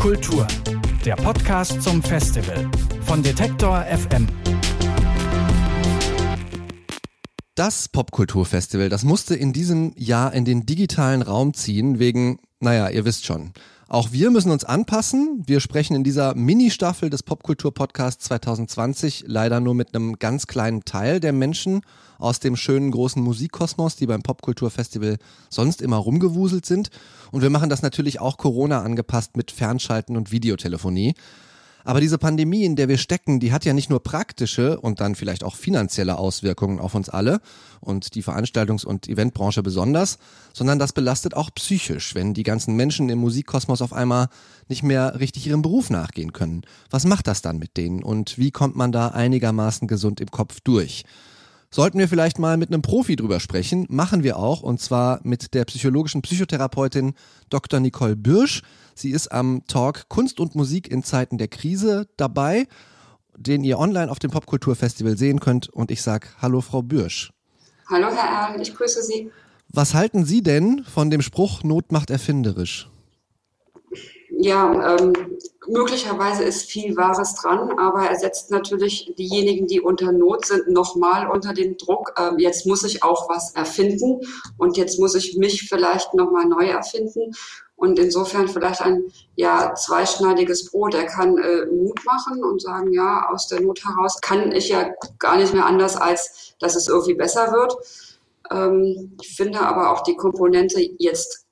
Popkultur, der Podcast zum Festival von Detektor FM. Das Popkulturfestival, das musste in diesem Jahr in den digitalen Raum ziehen, wegen, naja, ihr wisst schon. Auch wir müssen uns anpassen. Wir sprechen in dieser Mini-Staffel des Popkultur-Podcasts 2020 leider nur mit einem ganz kleinen Teil der Menschen aus dem schönen großen Musikkosmos, die beim Popkulturfestival sonst immer rumgewuselt sind. Und wir machen das natürlich auch Corona angepasst mit Fernschalten und Videotelefonie. Aber diese Pandemie, in der wir stecken, die hat ja nicht nur praktische und dann vielleicht auch finanzielle Auswirkungen auf uns alle und die Veranstaltungs- und Eventbranche besonders, sondern das belastet auch psychisch, wenn die ganzen Menschen im Musikkosmos auf einmal nicht mehr richtig ihrem Beruf nachgehen können. Was macht das dann mit denen und wie kommt man da einigermaßen gesund im Kopf durch? Sollten wir vielleicht mal mit einem Profi drüber sprechen, machen wir auch, und zwar mit der psychologischen Psychotherapeutin Dr. Nicole Bürsch. Sie ist am Talk Kunst und Musik in Zeiten der Krise dabei, den ihr online auf dem Popkulturfestival sehen könnt. Und ich sage Hallo, Frau Bürsch. Hallo, Herr Erl, ich grüße Sie. Was halten Sie denn von dem Spruch Not macht erfinderisch? Ja, ähm, möglicherweise ist viel Wahres dran, aber er setzt natürlich diejenigen, die unter Not sind, nochmal unter den Druck. Ähm, jetzt muss ich auch was erfinden und jetzt muss ich mich vielleicht nochmal neu erfinden. Und insofern vielleicht ein ja zweischneidiges Brot. Er kann äh, Mut machen und sagen, ja, aus der Not heraus kann ich ja gar nicht mehr anders, als dass es irgendwie besser wird. Ähm, ich finde aber auch die Komponente jetzt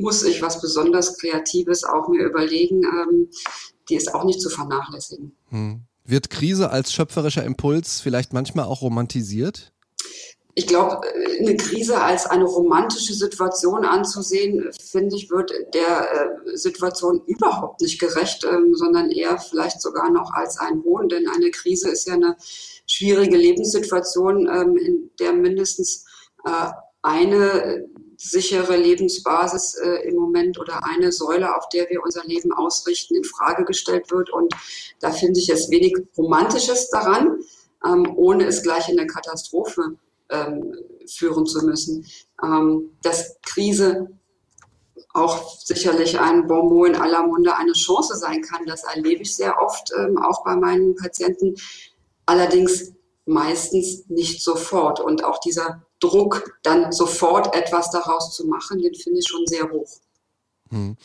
muss ich was besonders Kreatives auch mir überlegen. Ähm, die ist auch nicht zu vernachlässigen. Hm. Wird Krise als schöpferischer Impuls vielleicht manchmal auch romantisiert? Ich glaube, eine Krise als eine romantische Situation anzusehen, finde ich, wird der äh, Situation überhaupt nicht gerecht, ähm, sondern eher vielleicht sogar noch als ein Hohn. Denn eine Krise ist ja eine schwierige Lebenssituation, ähm, in der mindestens äh, eine sichere Lebensbasis äh, im Moment oder eine Säule, auf der wir unser Leben ausrichten, in Frage gestellt wird. Und da finde ich es wenig Romantisches daran, ähm, ohne es gleich in eine Katastrophe ähm, führen zu müssen. Ähm, dass Krise auch sicherlich ein Bonbon in aller Munde eine Chance sein kann, das erlebe ich sehr oft, ähm, auch bei meinen Patienten. Allerdings meistens nicht sofort. Und auch dieser Druck, dann sofort etwas daraus zu machen, den finde ich schon sehr hoch. Hm.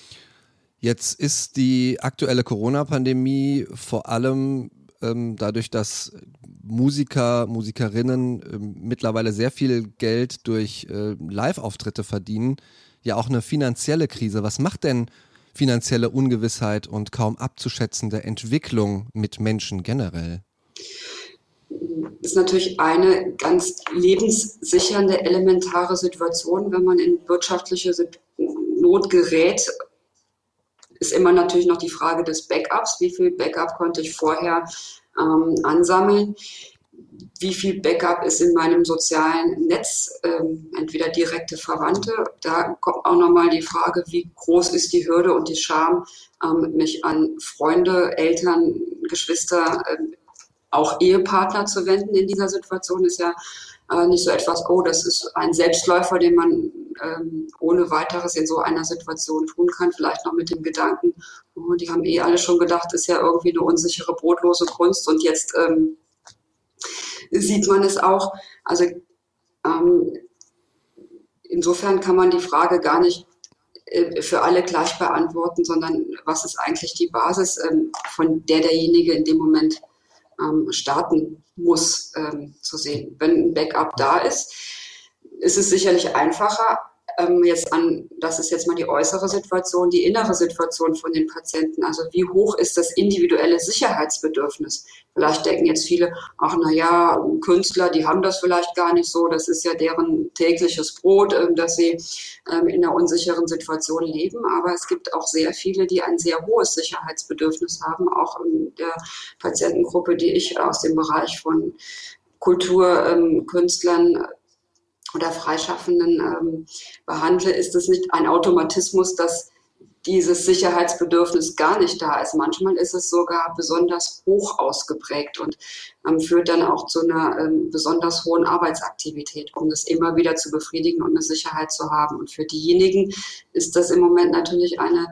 Jetzt ist die aktuelle Corona-Pandemie vor allem ähm, dadurch, dass Musiker, Musikerinnen äh, mittlerweile sehr viel Geld durch äh, Live-Auftritte verdienen, ja auch eine finanzielle Krise. Was macht denn finanzielle Ungewissheit und kaum abzuschätzende Entwicklung mit Menschen generell? Ist natürlich eine ganz lebenssichernde, elementare Situation, wenn man in wirtschaftliche Not gerät. Ist immer natürlich noch die Frage des Backups. Wie viel Backup konnte ich vorher ähm, ansammeln? Wie viel Backup ist in meinem sozialen Netz? Ähm, entweder direkte Verwandte. Da kommt auch nochmal die Frage, wie groß ist die Hürde und die Scham, ähm, mich an Freunde, Eltern, Geschwister, ähm, auch Ehepartner zu wenden in dieser Situation ist ja äh, nicht so etwas, oh, das ist ein Selbstläufer, den man ähm, ohne weiteres in so einer Situation tun kann. Vielleicht noch mit dem Gedanken, oh, die haben eh alle schon gedacht, ist ja irgendwie eine unsichere, brotlose Kunst und jetzt ähm, sieht man es auch. Also ähm, insofern kann man die Frage gar nicht äh, für alle gleich beantworten, sondern was ist eigentlich die Basis, ähm, von der derjenige in dem Moment ähm, starten muss, ähm, zu sehen. Wenn ein Backup da ist, ist es sicherlich einfacher, ähm, jetzt an, das ist jetzt mal die äußere Situation, die innere Situation von den Patienten. Also wie hoch ist das individuelle Sicherheitsbedürfnis? Vielleicht denken jetzt viele, ach na ja, Künstler, die haben das vielleicht gar nicht so. Das ist ja deren tägliches Brot, ähm, dass sie ähm, in einer unsicheren Situation leben. Aber es gibt auch sehr viele, die ein sehr hohes Sicherheitsbedürfnis haben, auch in der Patientengruppe, die ich aus dem Bereich von Kulturkünstlern oder Freischaffenden ähm, behandle, ist es nicht ein Automatismus, dass dieses Sicherheitsbedürfnis gar nicht da ist. Manchmal ist es sogar besonders hoch ausgeprägt und ähm, führt dann auch zu einer ähm, besonders hohen Arbeitsaktivität, um das immer wieder zu befriedigen und eine Sicherheit zu haben. Und für diejenigen ist das im Moment natürlich eine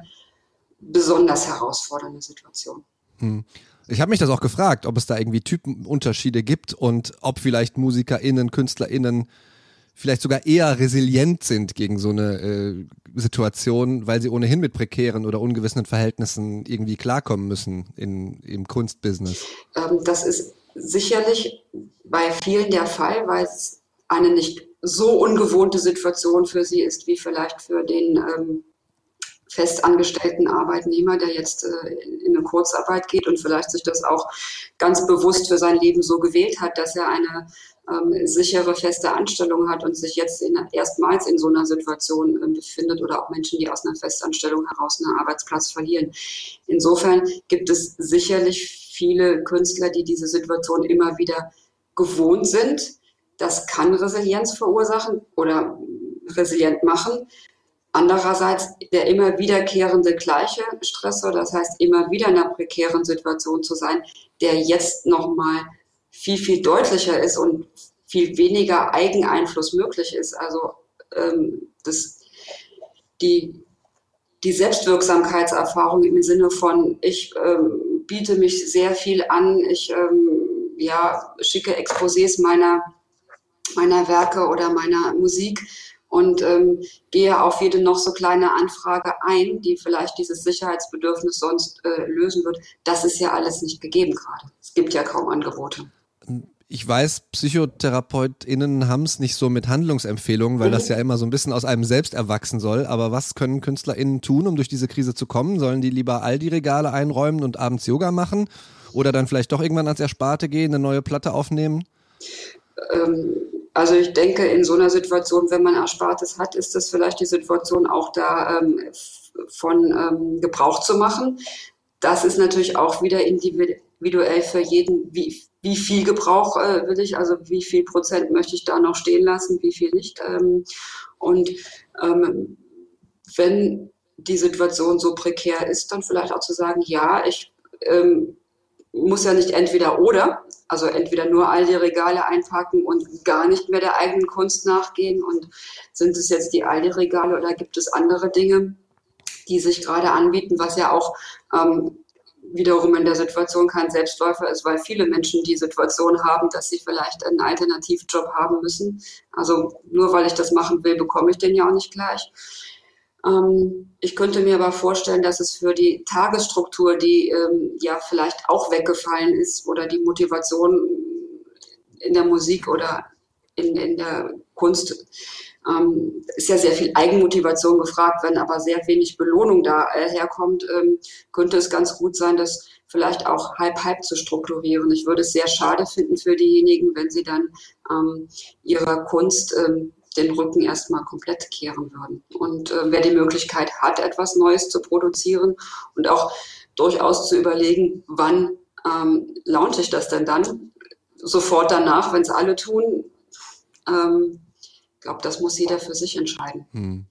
besonders herausfordernde Situation. Hm. Ich habe mich das auch gefragt, ob es da irgendwie Typenunterschiede gibt und ob vielleicht MusikerInnen, KünstlerInnen vielleicht sogar eher resilient sind gegen so eine äh, Situation, weil sie ohnehin mit prekären oder ungewissen Verhältnissen irgendwie klarkommen müssen in, im Kunstbusiness. Ähm, das ist sicherlich bei vielen der Fall, weil es eine nicht so ungewohnte Situation für sie ist, wie vielleicht für den ähm, festangestellten Arbeitnehmer, der jetzt äh, in eine Kurzarbeit geht und vielleicht sich das auch ganz bewusst für sein Leben so gewählt hat, dass er eine ähm, sichere, feste Anstellung hat und sich jetzt in, erstmals in so einer Situation äh, befindet oder auch Menschen, die aus einer Festanstellung heraus einen Arbeitsplatz verlieren. Insofern gibt es sicherlich viele Künstler, die diese Situation immer wieder gewohnt sind. Das kann Resilienz verursachen oder resilient machen. Andererseits der immer wiederkehrende gleiche Stressor, das heißt immer wieder in einer prekären Situation zu sein, der jetzt nochmal viel, viel deutlicher ist und viel weniger Eigeneinfluss möglich ist. Also ähm, das, die, die Selbstwirksamkeitserfahrung im Sinne von, ich ähm, biete mich sehr viel an, ich ähm, ja, schicke Exposés meiner, meiner Werke oder meiner Musik und ähm, gehe auf jede noch so kleine Anfrage ein, die vielleicht dieses Sicherheitsbedürfnis sonst äh, lösen wird. Das ist ja alles nicht gegeben gerade. Es gibt ja kaum Angebote ich weiß, PsychotherapeutInnen haben es nicht so mit Handlungsempfehlungen, weil mhm. das ja immer so ein bisschen aus einem selbst erwachsen soll. Aber was können KünstlerInnen tun, um durch diese Krise zu kommen? Sollen die lieber all die Regale einräumen und abends Yoga machen? Oder dann vielleicht doch irgendwann ans Ersparte gehen, eine neue Platte aufnehmen? Ähm, also ich denke, in so einer Situation, wenn man Erspartes hat, ist das vielleicht die Situation auch da ähm, von ähm, Gebrauch zu machen. Das ist natürlich auch wieder individuell für jeden, wie, wie viel Gebrauch äh, will ich, also wie viel Prozent möchte ich da noch stehen lassen, wie viel nicht. Ähm, und ähm, wenn die Situation so prekär ist, dann vielleicht auch zu sagen, ja, ich ähm, muss ja nicht entweder oder, also entweder nur all die Regale einpacken und gar nicht mehr der eigenen Kunst nachgehen und sind es jetzt die Aldi-Regale oder gibt es andere Dinge, die sich gerade anbieten, was ja auch ähm, wiederum in der Situation kein Selbstläufer ist, weil viele Menschen die Situation haben, dass sie vielleicht einen Alternativjob haben müssen. Also nur weil ich das machen will, bekomme ich den ja auch nicht gleich. Ähm, ich könnte mir aber vorstellen, dass es für die Tagesstruktur, die ähm, ja vielleicht auch weggefallen ist, oder die Motivation in der Musik oder in, in der Kunst, ähm, ist ja sehr viel Eigenmotivation gefragt, wenn aber sehr wenig Belohnung da äh, herkommt, ähm, könnte es ganz gut sein, das vielleicht auch halb-halb zu strukturieren. Ich würde es sehr schade finden für diejenigen, wenn sie dann ähm, ihrer Kunst ähm, den Rücken erstmal komplett kehren würden. Und äh, wer die Möglichkeit hat, etwas Neues zu produzieren und auch durchaus zu überlegen, wann ähm, launche ich das denn dann? Sofort danach, wenn es alle tun, ähm, ich glaube, das muss jeder für sich entscheiden. Hm.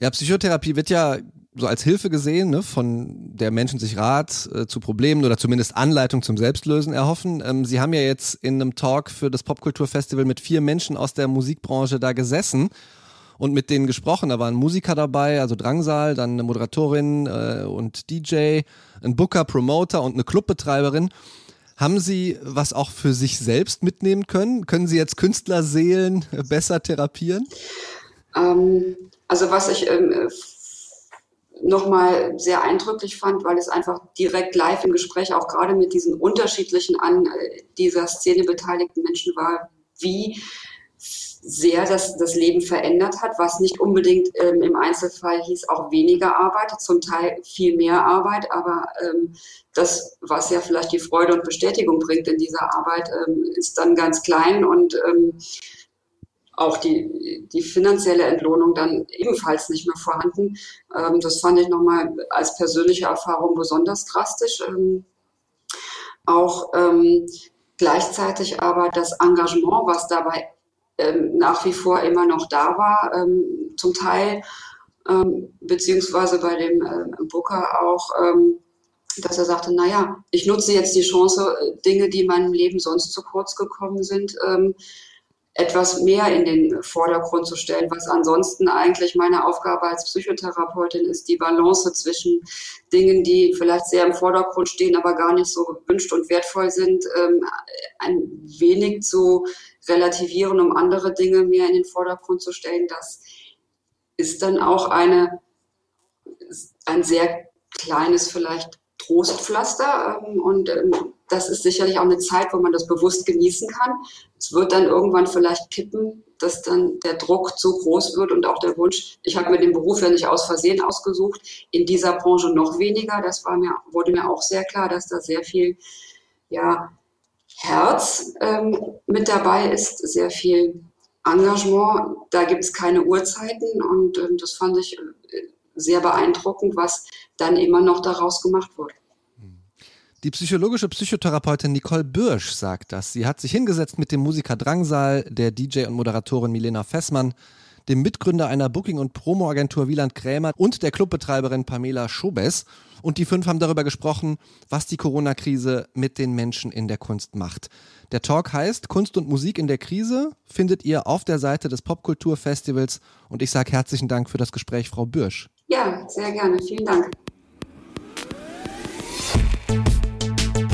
Ja, Psychotherapie wird ja so als Hilfe gesehen, ne, von der Menschen sich Rat äh, zu Problemen oder zumindest Anleitung zum Selbstlösen erhoffen. Ähm, Sie haben ja jetzt in einem Talk für das Popkulturfestival mit vier Menschen aus der Musikbranche da gesessen und mit denen gesprochen. Da waren Musiker dabei, also Drangsal, dann eine Moderatorin äh, und DJ, ein Booker, Promoter und eine Clubbetreiberin. Haben Sie was auch für sich selbst mitnehmen können? Können Sie jetzt Künstlerseelen besser therapieren? Ähm, also was ich ähm, nochmal sehr eindrücklich fand, weil es einfach direkt live im Gespräch auch gerade mit diesen unterschiedlichen an äh, dieser Szene beteiligten Menschen war, wie sehr das, das Leben verändert hat, was nicht unbedingt ähm, im Einzelfall hieß auch weniger Arbeit, zum Teil viel mehr Arbeit, aber ähm, das, was ja vielleicht die Freude und Bestätigung bringt in dieser Arbeit, ähm, ist dann ganz klein und ähm, auch die, die finanzielle Entlohnung dann ebenfalls nicht mehr vorhanden. Ähm, das fand ich nochmal als persönliche Erfahrung besonders drastisch. Ähm, auch ähm, gleichzeitig aber das Engagement, was dabei ähm, nach wie vor immer noch da war, ähm, zum Teil, ähm, beziehungsweise bei dem äh, Booker auch, dass er sagte, naja, ich nutze jetzt die Chance, Dinge, die in meinem Leben sonst zu kurz gekommen sind, etwas mehr in den Vordergrund zu stellen, was ansonsten eigentlich meine Aufgabe als Psychotherapeutin ist, die Balance zwischen Dingen, die vielleicht sehr im Vordergrund stehen, aber gar nicht so gewünscht und wertvoll sind, ähm, ein wenig zu relativieren, um andere Dinge mehr in den Vordergrund zu stellen. Das ist dann auch eine, ein sehr kleines vielleicht Trostpflaster ähm, und ähm, das ist sicherlich auch eine Zeit, wo man das bewusst genießen kann. Es wird dann irgendwann vielleicht kippen, dass dann der Druck zu groß wird und auch der Wunsch, ich habe mir den Beruf ja nicht aus Versehen ausgesucht, in dieser Branche noch weniger. Das war mir, wurde mir auch sehr klar, dass da sehr viel ja, Herz ähm, mit dabei ist, sehr viel Engagement. Da gibt es keine Uhrzeiten und ähm, das fand ich äh, sehr beeindruckend, was dann immer noch daraus gemacht wurde. Die psychologische Psychotherapeutin Nicole Bürsch sagt das. Sie hat sich hingesetzt mit dem Musiker Drangsal, der DJ und Moderatorin Milena Fessmann, dem Mitgründer einer Booking- und Promo-Agentur Wieland Krämer und der Clubbetreiberin Pamela Schobes. Und die fünf haben darüber gesprochen, was die Corona-Krise mit den Menschen in der Kunst macht. Der Talk heißt Kunst und Musik in der Krise, findet ihr auf der Seite des Popkulturfestivals. Und ich sage herzlichen Dank für das Gespräch, Frau Bürsch. Ja, sehr gerne. Vielen Dank.